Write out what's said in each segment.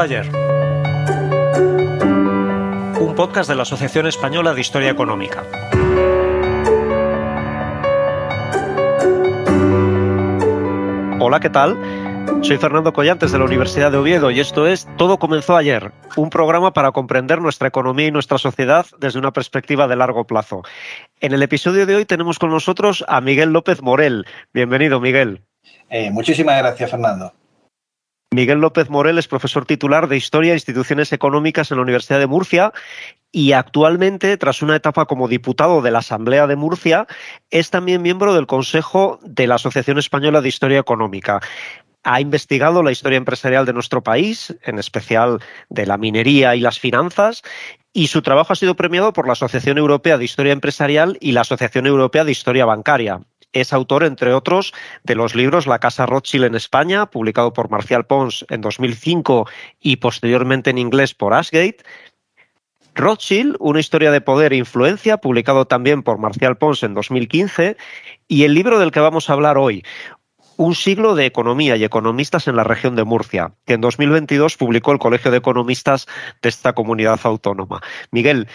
Ayer. Un podcast de la Asociación Española de Historia Económica. Hola, ¿qué tal? Soy Fernando Collantes de la Universidad de Oviedo y esto es Todo comenzó ayer, un programa para comprender nuestra economía y nuestra sociedad desde una perspectiva de largo plazo. En el episodio de hoy tenemos con nosotros a Miguel López Morel. Bienvenido, Miguel. Eh, muchísimas gracias, Fernando. Miguel López Morel es profesor titular de Historia e Instituciones Económicas en la Universidad de Murcia y actualmente, tras una etapa como diputado de la Asamblea de Murcia, es también miembro del Consejo de la Asociación Española de Historia Económica. Ha investigado la historia empresarial de nuestro país, en especial de la minería y las finanzas, y su trabajo ha sido premiado por la Asociación Europea de Historia Empresarial y la Asociación Europea de Historia Bancaria. Es autor, entre otros, de los libros La Casa Rothschild en España, publicado por Marcial Pons en 2005 y posteriormente en inglés por Ashgate. Rothschild, una historia de poder e influencia, publicado también por Marcial Pons en 2015, y el libro del que vamos a hablar hoy, Un siglo de economía y economistas en la región de Murcia, que en 2022 publicó el Colegio de Economistas de esta comunidad autónoma. Miguel,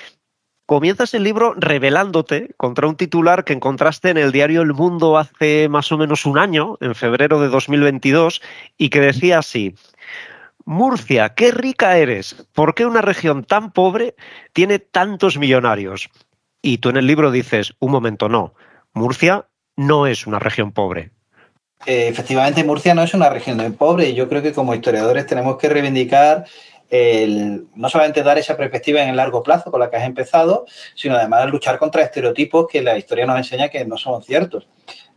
comienzas el libro revelándote contra un titular que encontraste en el diario El Mundo hace más o menos un año, en febrero de 2022, y que decía así. Murcia, qué rica eres. ¿Por qué una región tan pobre tiene tantos millonarios? Y tú en el libro dices, un momento, no. Murcia no es una región pobre. Eh, efectivamente, Murcia no es una región pobre yo creo que como historiadores tenemos que reivindicar el, no solamente dar esa perspectiva en el largo plazo con la que has empezado, sino además luchar contra estereotipos que la historia nos enseña que no son ciertos.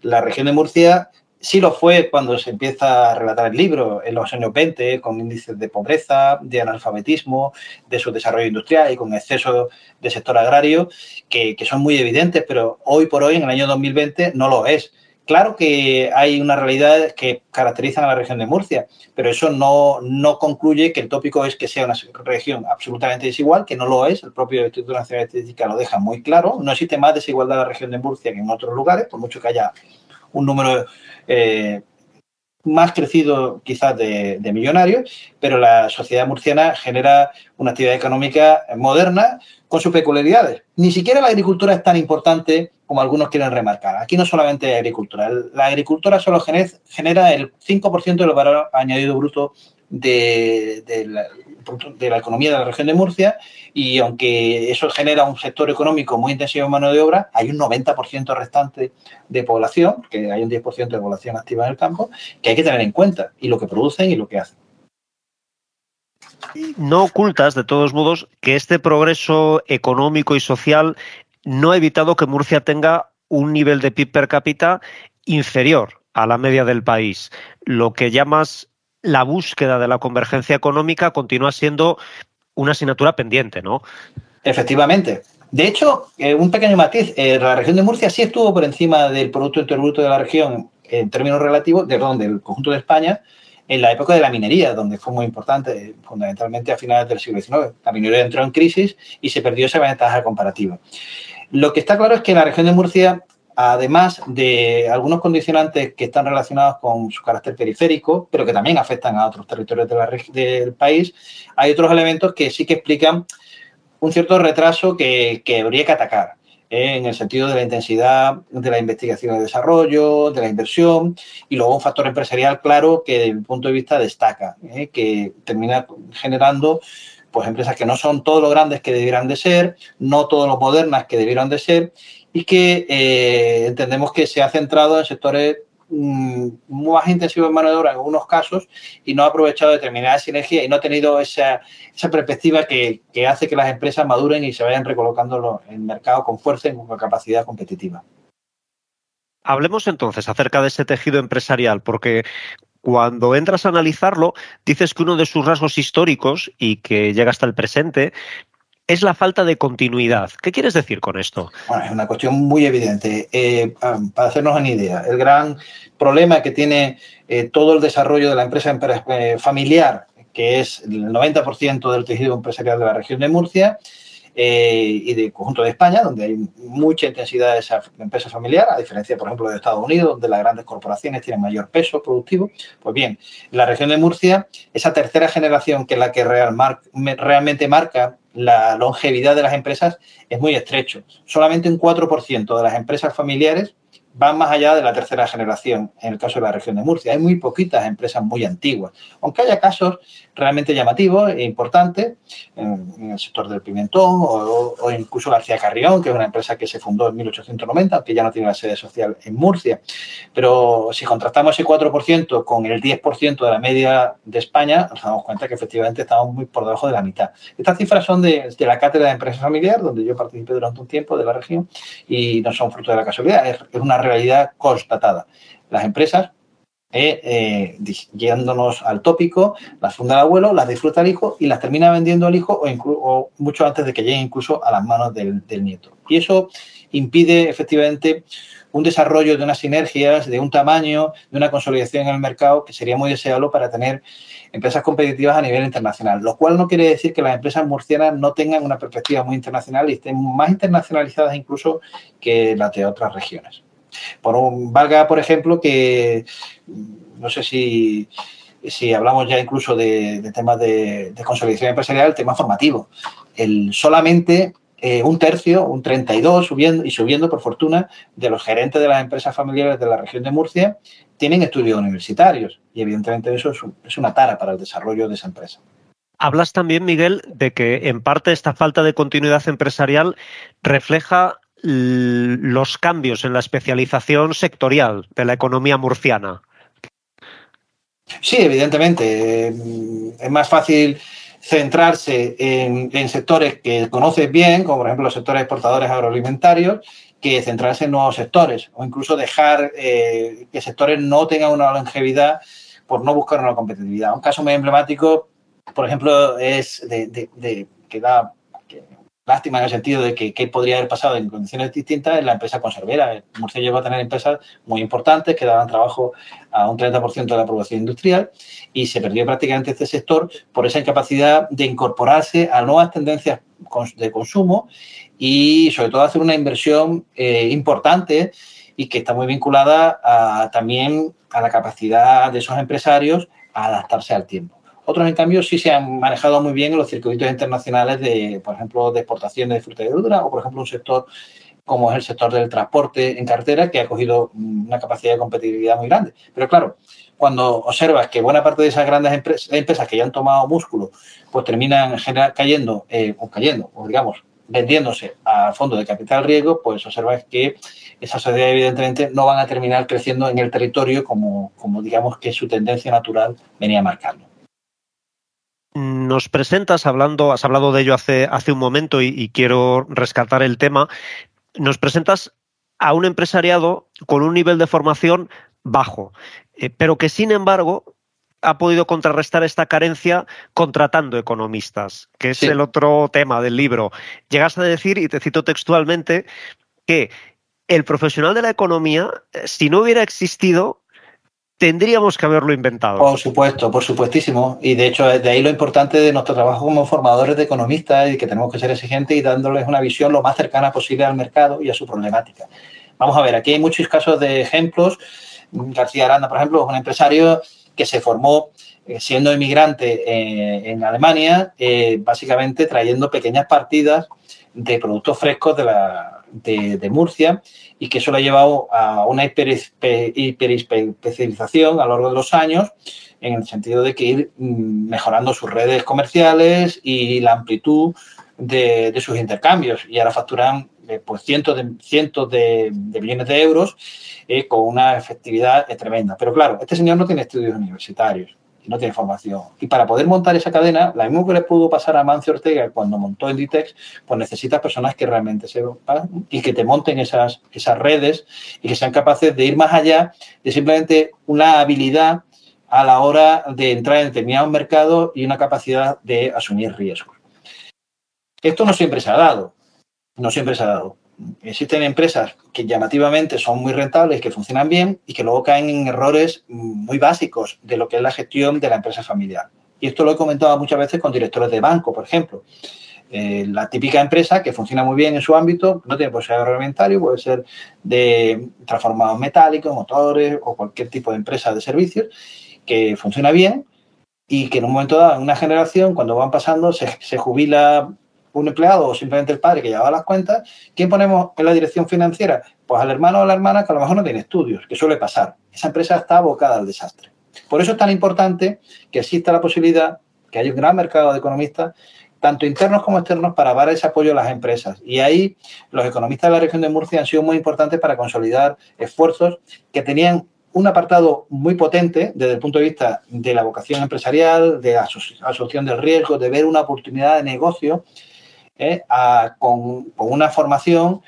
La región de Murcia sí lo fue cuando se empieza a relatar el libro, en los años 20, con índices de pobreza, de analfabetismo, de su desarrollo industrial y con exceso de sector agrario, que, que son muy evidentes, pero hoy por hoy, en el año 2020, no lo es. Claro que hay una realidad que caracterizan a la región de Murcia, pero eso no, no concluye que el tópico es que sea una región absolutamente desigual, que no lo es. El propio Instituto Nacional de Estadística lo deja muy claro. No existe más desigualdad en la región de Murcia que en otros lugares, por mucho que haya un número eh, más crecido quizás de, millonarios, pero la sociedad murciana genera una actividad económica moderna con sus peculiaridades. Ni siquiera la agricultura es tan importante como algunos quieren remarcar. Aquí no solamente hay agricultura, la agricultura solo genera el 5% del valor añadido bruto de, de, la, de, la, economía de la región de Murcia y aunque eso genera un sector económico muy intensivo en mano de obra, hay un 90% restante de población, que hay un 10% de población activa en el campo, que hay que tener en cuenta y lo que producen y lo que hacen. No ocultas, de todos modos, que este progreso económico y social no ha evitado que Murcia tenga un nivel de PIB per cápita inferior a la media del país. Lo que llamas la búsqueda de la convergencia económica continúa siendo una asignatura pendiente, ¿no? Efectivamente. De hecho, eh, un pequeño matiz, eh, la región de Murcia sí estuvo por encima del Producto Bruto de la región en términos relativos, de donde el conjunto de España, en la época de la minería, donde fue muy importante, fundamentalmente a finales del siglo XIX. La minería entró en crisis y se perdió esa ventaja comparativa. Lo que está claro es que la región de Murcia además de algunos condicionantes que están relacionados con su carácter periférico, pero que también afectan a otros territorios del país, hay otros elementos que sí que explican un cierto retraso que, habría que atacar ¿eh? en el sentido de la intensidad de la investigación y desarrollo, de la inversión, y luego un factor empresarial claro que desde mi punto de vista destaca, ¿eh? que termina generando pues empresas que no son todo lo grandes que debieran de ser, no todo lo modernas que debieran de ser, y que eh, entendemos que se ha centrado en sectores mm, más intensivos en mano de obra en algunos casos y no ha aprovechado determinadas sinergias y no ha tenido esa, esa perspectiva que, que, hace que las empresas maduren y se vayan recolocando en el mercado con fuerza y con capacidad competitiva. Hablemos entonces acerca de ese tejido empresarial, porque cuando entras a analizarlo, dices que uno de sus rasgos históricos y que llega hasta el presente es la falta de continuidad. ¿Qué quieres decir con esto? Bueno, es una cuestión muy evidente. Eh, para hacernos una idea, el gran problema que tiene eh, todo el desarrollo de la empresa eh, familiar, que es el 90% del tejido empresarial de la región de Murcia, y del conjunto de España, donde hay mucha intensidad de esa empresa familiar, a diferencia, por ejemplo, de Estados Unidos, donde las grandes corporaciones tienen mayor peso productivo. Pues bien, en la región de Murcia, esa tercera generación, que es la que realmente marca la longevidad de las empresas es muy estrecho. Solamente un 4% de las empresas familiares van más allá de la tercera generación, en el caso de la región de Murcia. Hay muy poquitas empresas muy antiguas, aunque haya casos realmente llamativos e importantes en, el sector del pimentón o, incluso García Carrión, que es una empresa que se fundó en 1890, aunque ya no tiene la sede social en Murcia. Pero si contrastamos ese 4% con el 10% de la media de España, nos damos cuenta que efectivamente estamos muy por debajo de la mitad. Estas cifras son de, la cátedra de empresas familiar, donde yo participé durante un tiempo de la región, y no son fruto de la casualidad, es una realidad constatada. Las empresas, eh, eh, guiándonos al tópico, las funda el abuelo, las disfruta el hijo y las termina vendiendo al hijo o, mucho antes de que lleguen incluso a las manos del, nieto. Y eso impide efectivamente un desarrollo de unas sinergias, de un tamaño, de una consolidación en el mercado que sería muy deseable para tener empresas competitivas a nivel internacional, lo cual no quiere decir que las empresas murcianas no tengan una perspectiva muy internacional y estén más internacionalizadas incluso que las de otras regiones. Por un, valga, por ejemplo, que no sé si, si hablamos ya incluso de, temas de, consolidación empresarial, el tema formativo. El, solamente eh, un tercio, un 32, subiendo y subiendo por fortuna, de los gerentes de las empresas familiares de la región de Murcia tienen estudios universitarios y evidentemente eso es una tara para el desarrollo de esa empresa. Hablas también, Miguel, de que en parte esta falta de continuidad empresarial refleja los cambios en la especialización sectorial de la economía murciana. Sí, evidentemente. Es más fácil centrarse en, sectores que conoces bien, como por ejemplo los sectores exportadores agroalimentarios, que centrarse en nuevos sectores o incluso dejar eh, que sectores no tengan una longevidad por no buscar una competitividad. Un caso muy emblemático, por ejemplo, es de, que da lástima en el sentido de que qué podría haber pasado en condiciones distintas en la empresa conservera. Murcia llegó a tener empresas muy importantes que daban trabajo a un 30% de la población industrial y se perdió prácticamente este sector por esa incapacidad de incorporarse a nuevas tendencias de consumo y sobre todo hacer una inversión eh, importante y que está muy vinculada también a la capacidad de esos empresarios a adaptarse al tiempo. Otros, en cambio, sí se han manejado muy bien en los circuitos internacionales de, por ejemplo, de exportación de fruta y verdura o, por ejemplo, un sector como es el sector del transporte en cartera, que ha cogido una capacidad de competitividad muy grande. Pero claro, cuando observas que buena parte de esas grandes empresas, que ya han tomado músculo, pues terminan cayendo, eh, o cayendo, o digamos, vendiéndose a fondo de capital riesgo, pues observas que esas sociedades evidentemente no van a terminar creciendo en el territorio como, como digamos que su tendencia natural venía marcando nos presentas, hablando, has hablado de ello hace, hace un momento y, quiero rescatar el tema, nos presentas a un empresariado con un nivel de formación bajo, eh, pero que sin embargo ha podido contrarrestar esta carencia contratando economistas, que es el otro tema del libro. Llegas a decir, y te cito textualmente, que el profesional de la economía, eh, si no hubiera existido, tendríamos que haberlo inventado. Por supuesto, por supuestísimo. Y de hecho, de ahí lo importante de nuestro trabajo como formadores de economistas y que tenemos que ser exigentes y dándoles una visión lo más cercana posible al mercado y a su problemática. Vamos a ver, aquí hay muchos casos de ejemplos. García Aranda, por ejemplo, es un empresario que se formó eh, siendo inmigrante eh, en Alemania, eh, básicamente trayendo pequeñas partidas de productos frescos de, la, de, Murcia y que eso lo ha llevado a una hiperespecialización a lo largo de los años en el sentido de que ir mm, mejorando sus redes comerciales y la amplitud de, sus intercambios y ahora facturan pues cientos de cientos de millones de euros eh, con una efectividad tremenda. Pero claro, este señor no tiene estudios universitarios no tiene formación. Y para poder montar esa cadena, la misma que le pudo pasar a Mancio Ortega cuando montó Inditex, pues necesitas personas que realmente sepan y que te monten esas, esas redes y que sean capaces de ir más allá de simplemente una habilidad a la hora de entrar en determinados mercados y una capacidad de asumir riesgos. Esto no siempre se ha dado, no siempre se ha dado existen empresas que llamativamente son muy rentables, que funcionan bien y que luego caen en errores muy básicos de lo que es la gestión de la empresa familiar. Y esto lo he comentado muchas veces con directores de banco, por ejemplo. Eh, la típica empresa que funciona muy bien en su ámbito, no tiene posibilidad reglamentario, puede ser de transformados metálicos, motores o cualquier tipo de empresa de servicios, que funciona bien y que en un momento dado, en una generación, cuando van pasando, se, se jubila un empleado o simplemente el padre que lleva las cuentas, ¿quién ponemos en la dirección financiera? Pues al hermano o a la hermana que a lo mejor no tiene estudios, que suele pasar. Esa empresa está abocada al desastre. Por eso es tan importante que exista la posibilidad, que haya un gran mercado de economistas, tanto internos como externos, para dar ese apoyo a las empresas. Y ahí los economistas de la región de Murcia han sido muy importantes para consolidar esfuerzos que tenían un apartado muy potente desde el punto de vista de la vocación empresarial, de asociación del riesgo, de ver una oportunidad de negocio ¿eh? con, una formación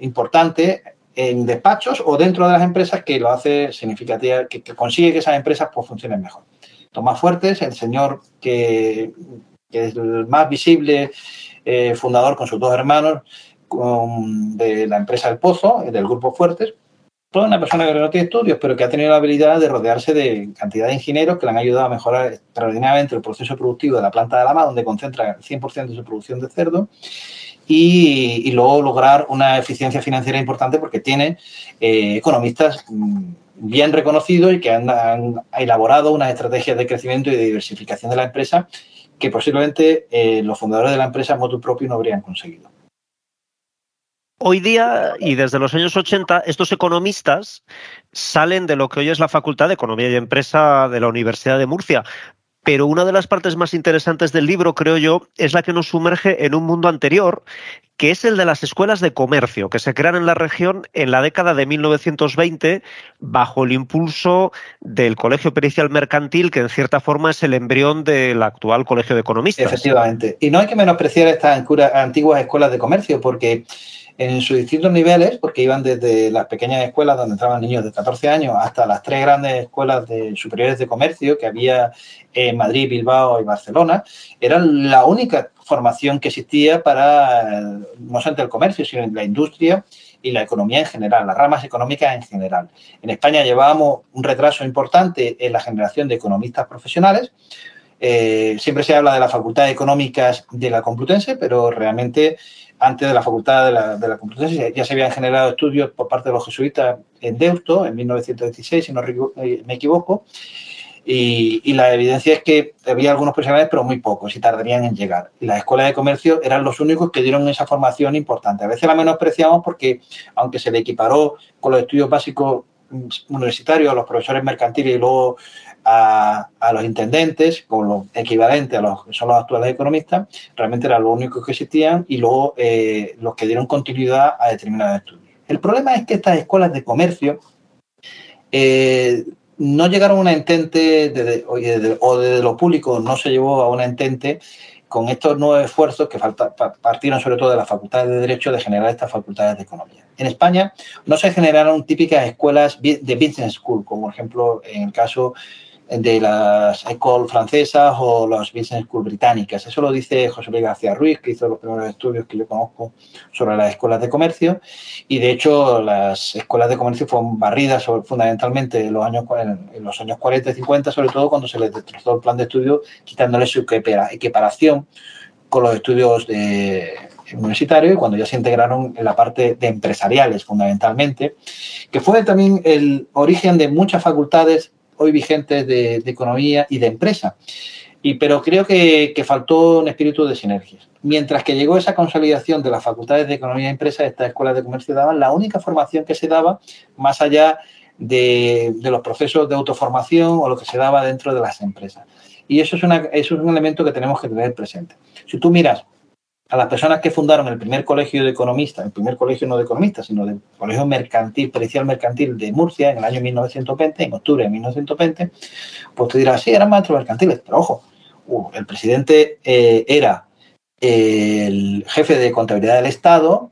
importante en despachos o dentro de las empresas que lo hace significativa, que, consigue que esas empresas pues, funcionen mejor. Tomás Fuertes, el señor que, es el más visible eh, fundador con sus dos hermanos de la empresa El Pozo, del Grupo Fuertes, toda una persona que no tiene estudios, pero que ha tenido la habilidad de rodearse de cantidad de ingenieros que le han ayudado a mejorar extraordinariamente el proceso productivo de la planta de Lama, donde concentra el 100% de su producción de cerdo, y, luego lograr una eficiencia financiera importante porque tiene eh, economistas mm, bien reconocidos y que han, elaborado una estrategia de crecimiento y de diversificación de la empresa que posiblemente eh, los fundadores de la empresa motu propio no habrían conseguido. Hoy día y desde los años 80, estos economistas salen de lo que hoy es la Facultad de Economía y Empresa de la Universidad de Murcia. Pero una de las partes más interesantes del libro, creo yo, es la que nos sumerge en un mundo anterior, que es el de las escuelas de comercio, que se crean en la región en la década de 1920 bajo el impulso del Colegio Pericial Mercantil, que en cierta forma es el embrión del actual Colegio de Economistas. Efectivamente. Y no hay que menospreciar estas antiguas escuelas de comercio, porque en sus distintos niveles, porque iban desde las pequeñas escuelas donde entraban niños de 14 años hasta las tres grandes escuelas de superiores de comercio que había en Madrid, Bilbao y Barcelona, eran la única formación que existía para no solamente el comercio, sino la industria y la economía en general, las ramas económicas en general. En España llevábamos un retraso importante en la generación de economistas profesionales, eh, siempre se habla de la Facultad de Económicas de la Complutense, pero realmente antes de la Facultad de la, de la Complutense ya se habían generado estudios por parte de los jesuitas en Deusto en 1916, si no eh, me equivoco, y, la evidencia es que había algunos profesionales, pero muy pocos, y tardarían en llegar. Y las escuelas de comercio eran los únicos que dieron esa formación importante. A veces la menospreciamos porque, aunque se le equiparó con los estudios básicos universitarios a los profesores mercantiles y luego a, los intendentes, con lo equivalente a los que son los actuales economistas, realmente eran los únicos que existían y luego eh, los que dieron continuidad a determinados estudios. El problema es que estas escuelas de comercio eh, no llegaron a una entente, o desde lo público no se llevó a una entente con estos nuevos esfuerzos que partieron sobre todo de las facultades de Derecho de generar estas facultades de Economía. En España no se generaron típicas escuelas de Business School, como por ejemplo en el caso de las écoles francesas o las business school británicas. Eso lo dice José Luis García Ruiz, que hizo los primeros estudios que yo conozco sobre las escuelas de comercio. Y de hecho, las escuelas de comercio fueron barridas fundamentalmente en los, años, en los años 40 y 50, sobre todo cuando se les destrozó el plan de estudio, quitándole su equiparación con los estudios de, universitarios y cuando ya se integraron en la parte de empresariales fundamentalmente, que fue también el origen de muchas facultades hoy vigentes de, economía y de empresa. Y, pero creo que, faltó un espíritu de sinergias. Mientras que llegó esa consolidación de las facultades de economía y empresa, estas escuelas de comercio daban la única formación que se daba más allá de, los procesos de autoformación o lo que se daba dentro de las empresas. Y eso es un elemento que tenemos que tener presente. Si tú miras a las personas que fundaron el primer colegio de economistas, el primer colegio no de economistas, sino del colegio mercantil, pericial mercantil de Murcia en el año 1920, en octubre de 1920, pues tú dirás, sí, eran maestros mercantiles, pero ojo, uh, el presidente eh, era el jefe de contabilidad del Estado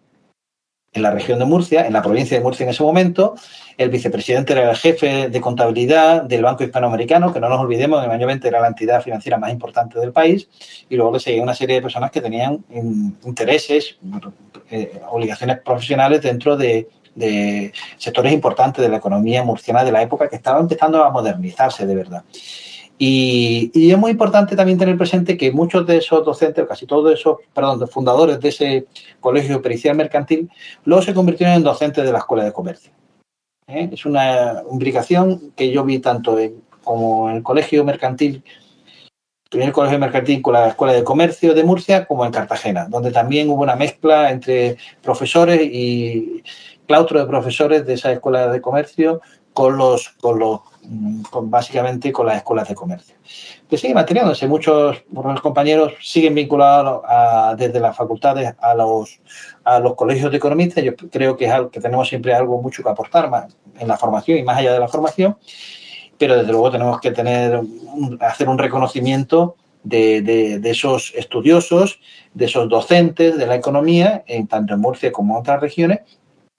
en la región de Murcia, en la provincia de Murcia en ese momento, el vicepresidente era el jefe de contabilidad del Banco Hispanoamericano, que no nos olvidemos, en el año 20 era la entidad financiera más importante del país, y luego le seguía una serie de personas que tenían intereses, eh, obligaciones profesionales dentro de, sectores importantes de la economía murciana de la época que estaba empezando a modernizarse de verdad. Y, y, es muy importante también tener presente que muchos de esos docentes, casi todos esos, perdón, fundadores de ese colegio pericial mercantil, luego se convirtieron en docentes de la Escuela de Comercio. ¿eh? Es una imbricación que yo vi tanto en, como en el colegio mercantil, primer colegio mercantil con la Escuela de Comercio de Murcia, como en Cartagena, donde también hubo una mezcla entre profesores y claustro de profesores de esa Escuela de Comercio con los, con los básicamente con las escuelas de comercio. Que sigue manteniéndose, muchos, compañeros siguen vinculados desde las facultades a los, a los colegios de economistas. Yo creo que es algo que tenemos siempre algo mucho que aportar en la formación y más allá de la formación, pero desde luego tenemos que tener, hacer un reconocimiento de, de, esos estudiosos, de esos docentes de la economía, en, tanto en Murcia como en otras regiones,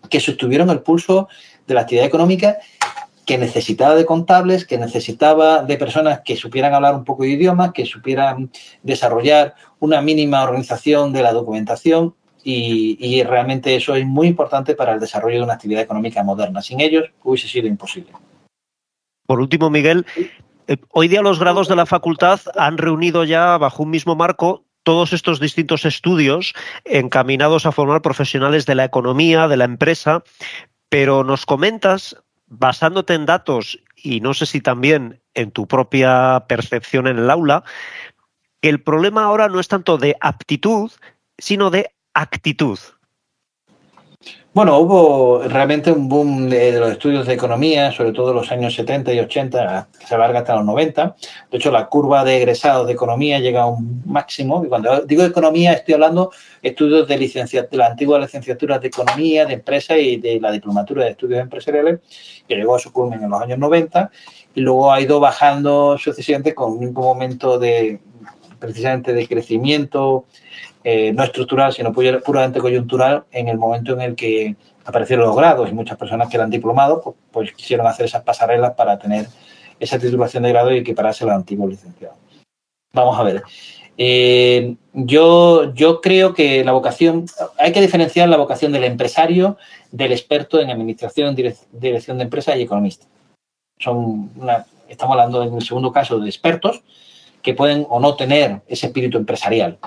que sostuvieron el pulso de la actividad económica que necesitaba de contables, que necesitaba de personas que supieran hablar un poco de idioma, que supieran desarrollar una mínima organización de la documentación y, realmente eso es muy importante para el desarrollo de una actividad económica moderna. Sin ellos hubiese sido imposible. Por último, Miguel, eh, hoy día los grados de la facultad han reunido ya bajo un mismo marco todos estos distintos estudios encaminados a formar profesionales de la economía, de la empresa, pero nos comentas basándote en datos y no sé si también en tu propia percepción en el aula, que el problema ahora no es tanto de aptitud, sino de actitud. Bueno, hubo realmente un boom de, los estudios de economía, sobre todo en los años 70 y 80, que se alarga hasta los 90. De hecho, la curva de egresados de economía llega a un máximo. Y cuando digo economía, estoy hablando estudios de, de la antigua licenciatura de economía, de empresa y de la diplomatura de estudios empresariales, que llegó a su culmen en los años 90 y luego ha ido bajando sucesivamente con un momento de precisamente de crecimiento eh, no estructural, sino puramente coyuntural, en el momento en el que aparecieron los grados y muchas personas que eran diplomados, pues, pues quisieron hacer esas pasarelas para tener esa titulación de grado y equipararse a los antiguos licenciados. Vamos a ver. Eh, yo, yo creo que la vocación, hay que diferenciar la vocación del empresario del experto en administración, dirección de empresas y economista. Son estamos hablando en el segundo caso de expertos que pueden o no tener ese espíritu empresarial.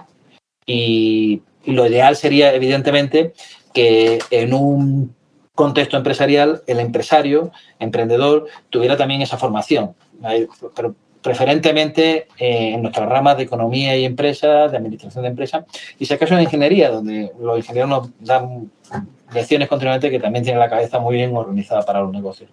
Y, lo ideal sería, evidentemente, que en un contexto empresarial el empresario, emprendedor, tuviera también esa formación. Pero preferentemente eh, en nuestras ramas de economía y empresa, de administración de empresas, y si acaso en ingeniería, donde los ingenieros nos dan lecciones continuamente que también tienen la cabeza muy bien organizada para los negocios.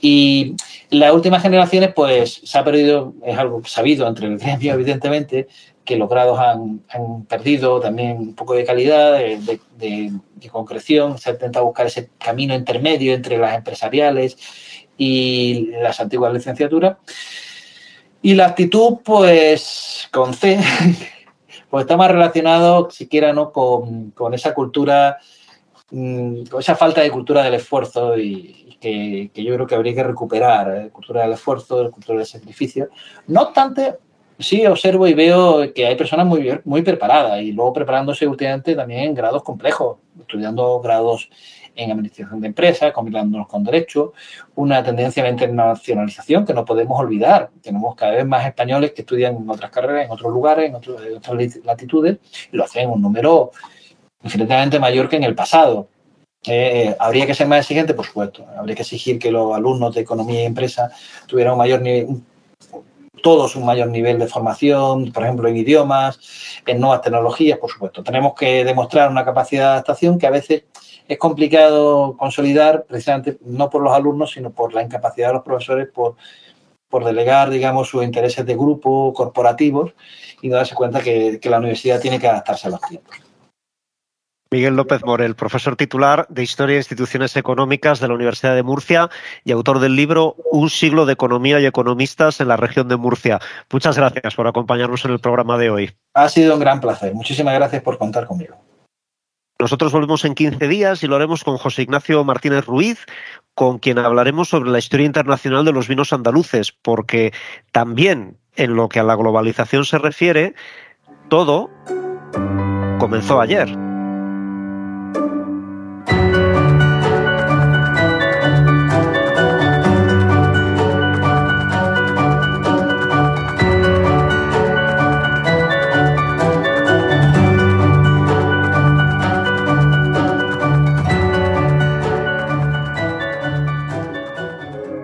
Y las últimas generaciones, pues se ha perdido, es algo sabido entre el gremio, evidentemente, que los grados han, perdido también un poco de calidad, de, concreción, se intenta buscar ese camino intermedio entre las empresariales y las antiguas licenciaturas. Y la actitud, pues, con C, pues está más relacionado, siquiera, ¿no? Con, esa cultura mm, esa falta de cultura del esfuerzo y, que, yo creo que habría que recuperar, ¿eh? cultura del esfuerzo, cultura del sacrificio. No obstante, sí observo y veo que hay personas muy, muy preparadas y luego preparándose últimamente también en grados complejos, estudiando grados en administración de empresas, combinándolos con derecho, una tendencia a la internacionalización que no podemos olvidar. Tenemos cada vez más españoles que estudian en otras carreras, en otros lugares, en, otras latitudes, y lo hacen en un número infinitamente mayor que en el pasado. Eh, ¿Habría que ser más exigente? Por supuesto. Habría que exigir que los alumnos de economía y empresa tuvieran un mayor nivel, todos un mayor nivel de formación, por ejemplo, en idiomas, en nuevas tecnologías, por supuesto. Tenemos que demostrar una capacidad de adaptación que a veces es complicado consolidar precisamente no por los alumnos, sino por la incapacidad de los profesores por, delegar, digamos, sus intereses de grupo, corporativos, y no darse cuenta que la universidad tiene que adaptarse a los tiempos. Miguel López Morel, profesor titular de Historia e Instituciones Económicas de la Universidad de Murcia y autor del libro Un siglo de economía y economistas en la región de Murcia. Muchas gracias por acompañarnos en el programa de hoy. Ha sido un gran placer. Muchísimas gracias por contar conmigo. Nosotros volvemos en 15 días y lo haremos con José Ignacio Martínez Ruiz, con quien hablaremos sobre la historia internacional de los vinos andaluces, porque también en lo que a la globalización se refiere, todo comenzó ayer.